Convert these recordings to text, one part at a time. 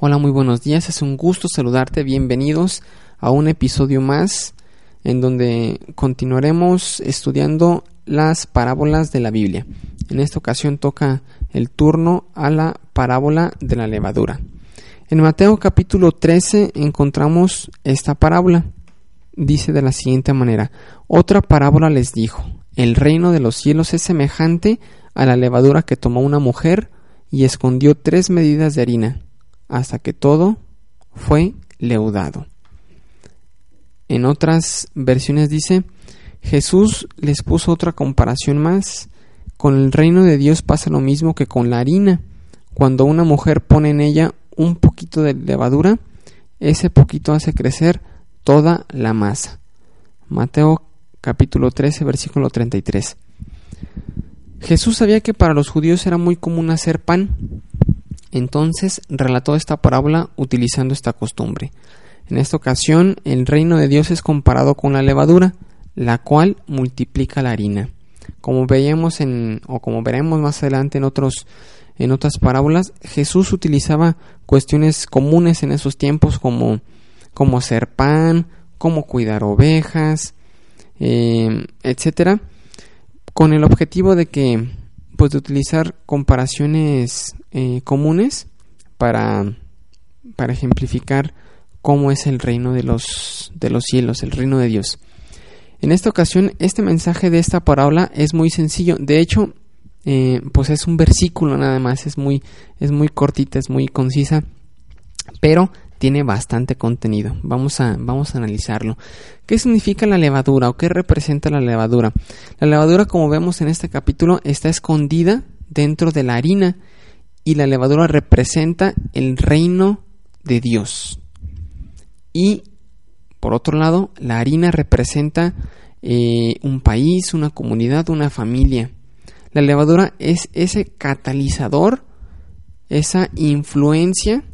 Hola, muy buenos días, es un gusto saludarte, bienvenidos a un episodio más en donde continuaremos estudiando las parábolas de la Biblia. En esta ocasión toca el turno a la parábola de la levadura. En Mateo capítulo 13 encontramos esta parábola. Dice de la siguiente manera, otra parábola les dijo, el reino de los cielos es semejante a la levadura que tomó una mujer y escondió tres medidas de harina, hasta que todo fue leudado. En otras versiones dice, Jesús les puso otra comparación más. Con el reino de Dios pasa lo mismo que con la harina. Cuando una mujer pone en ella un poquito de levadura, ese poquito hace crecer toda la masa. Mateo capítulo 13, versículo 33. Jesús sabía que para los judíos era muy común hacer pan, entonces relató esta parábola utilizando esta costumbre. En esta ocasión, el reino de Dios es comparado con la levadura, la cual multiplica la harina. Como veíamos en, o como veremos más adelante en otros, en otras parábolas, Jesús utilizaba cuestiones comunes en esos tiempos como, como hacer pan, como cuidar ovejas, eh, etcétera, con el objetivo de que, pues, de utilizar comparaciones eh, comunes para, para ejemplificar cómo es el reino de los, de los cielos, el reino de Dios. En esta ocasión, este mensaje de esta parábola es muy sencillo. De hecho, eh, pues es un versículo nada más, es muy, es muy cortita, es muy concisa, pero tiene bastante contenido. Vamos a, vamos a analizarlo. ¿Qué significa la levadura o qué representa la levadura? La levadura, como vemos en este capítulo, está escondida dentro de la harina y la levadura representa el reino de Dios. Y, por otro lado, la harina representa eh, un país, una comunidad, una familia. La levadura es ese catalizador, esa influencia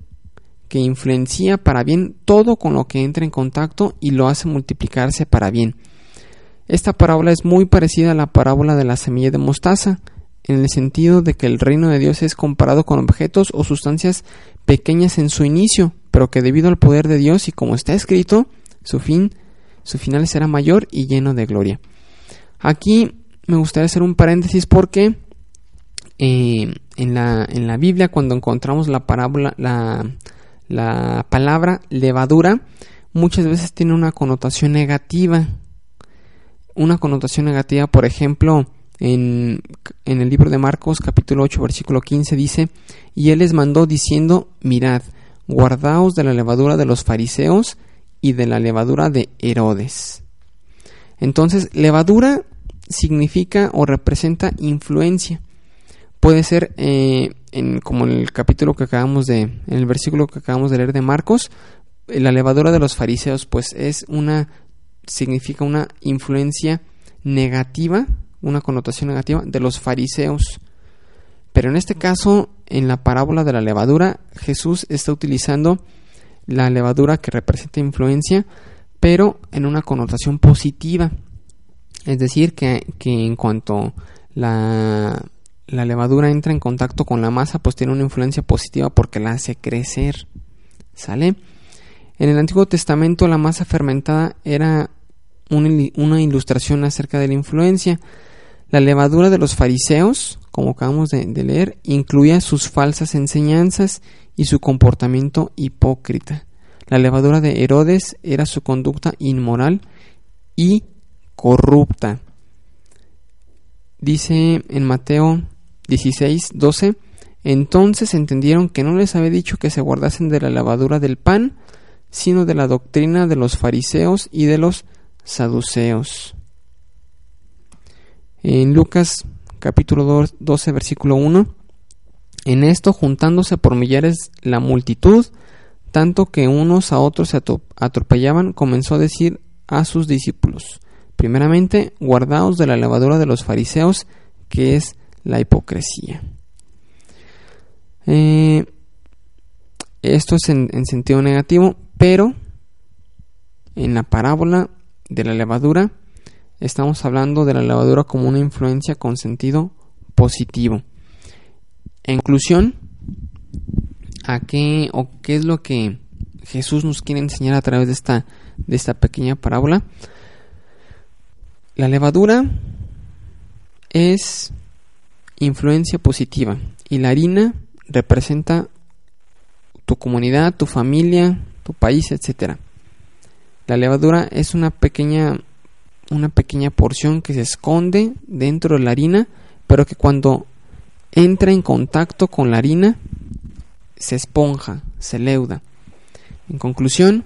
que influencia para bien todo con lo que entra en contacto y lo hace multiplicarse para bien. Esta parábola es muy parecida a la parábola de la semilla de mostaza, en el sentido de que el reino de Dios es comparado con objetos o sustancias pequeñas en su inicio, pero que debido al poder de Dios y como está escrito, su fin, su final será mayor y lleno de gloria. Aquí me gustaría hacer un paréntesis porque eh, en, la, en la Biblia cuando encontramos la parábola, la, la palabra levadura muchas veces tiene una connotación negativa. Una connotación negativa, por ejemplo, en, el libro de Marcos capítulo 8 versículo 15 dice, y él les mandó diciendo, mirad, guardaos de la levadura de los fariseos y de la levadura de Herodes. Entonces, levadura significa o representa influencia. Puede ser eh, en, como en el capítulo que acabamos de, en el versículo que acabamos de leer de Marcos, la levadura de los fariseos, pues es una, significa una influencia negativa, una connotación negativa de los fariseos. Pero en este caso, en la parábola de la levadura, Jesús está utilizando la levadura que representa influencia, pero en una connotación positiva. Es decir, que, que en cuanto la la levadura entra en contacto con la masa, pues tiene una influencia positiva porque la hace crecer. ¿Sale? En el Antiguo Testamento la masa fermentada era una ilustración acerca de la influencia. La levadura de los fariseos, como acabamos de, leer, incluía sus falsas enseñanzas y su comportamiento hipócrita. La levadura de Herodes era su conducta inmoral y corrupta. Dice en Mateo 16, 12. Entonces entendieron que no les había dicho que se guardasen de la lavadura del pan, sino de la doctrina de los fariseos y de los saduceos. En Lucas capítulo 12, versículo 1. En esto, juntándose por millares la multitud, tanto que unos a otros se atropellaban, comenzó a decir a sus discípulos, primeramente, guardaos de la lavadura de los fariseos, que es la hipocresía. Eh, esto es en, en sentido negativo, pero en la parábola de la levadura estamos hablando de la levadura como una influencia con sentido positivo. En conclusión, a qué o qué es lo que Jesús nos quiere enseñar a través de esta, de esta pequeña parábola. La levadura es influencia positiva y la harina representa tu comunidad, tu familia, tu país, etcétera. La levadura es una pequeña una pequeña porción que se esconde dentro de la harina, pero que cuando entra en contacto con la harina se esponja, se leuda. En conclusión,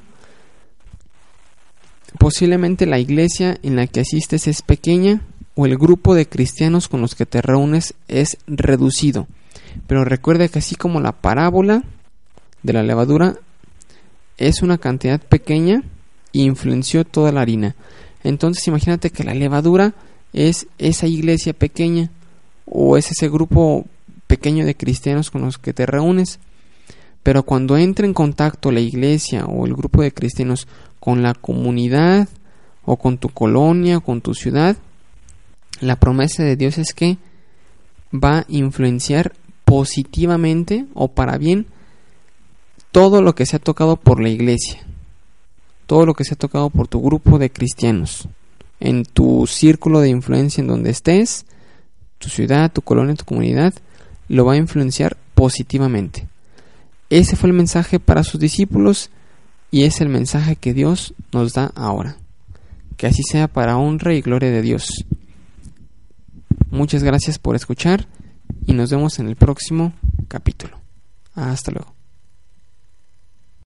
posiblemente la iglesia en la que asistes es pequeña o el grupo de cristianos con los que te reúnes es reducido. Pero recuerda que así como la parábola de la levadura es una cantidad pequeña influenció toda la harina. Entonces imagínate que la levadura es esa iglesia pequeña o es ese grupo pequeño de cristianos con los que te reúnes. Pero cuando entra en contacto la iglesia o el grupo de cristianos con la comunidad o con tu colonia o con tu ciudad, la promesa de Dios es que va a influenciar positivamente o para bien todo lo que se ha tocado por la iglesia, todo lo que se ha tocado por tu grupo de cristianos, en tu círculo de influencia en donde estés, tu ciudad, tu colonia, tu comunidad, lo va a influenciar positivamente. Ese fue el mensaje para sus discípulos y es el mensaje que Dios nos da ahora. Que así sea para honra y gloria de Dios. Muchas gracias por escuchar y nos vemos en el próximo capítulo. Hasta luego.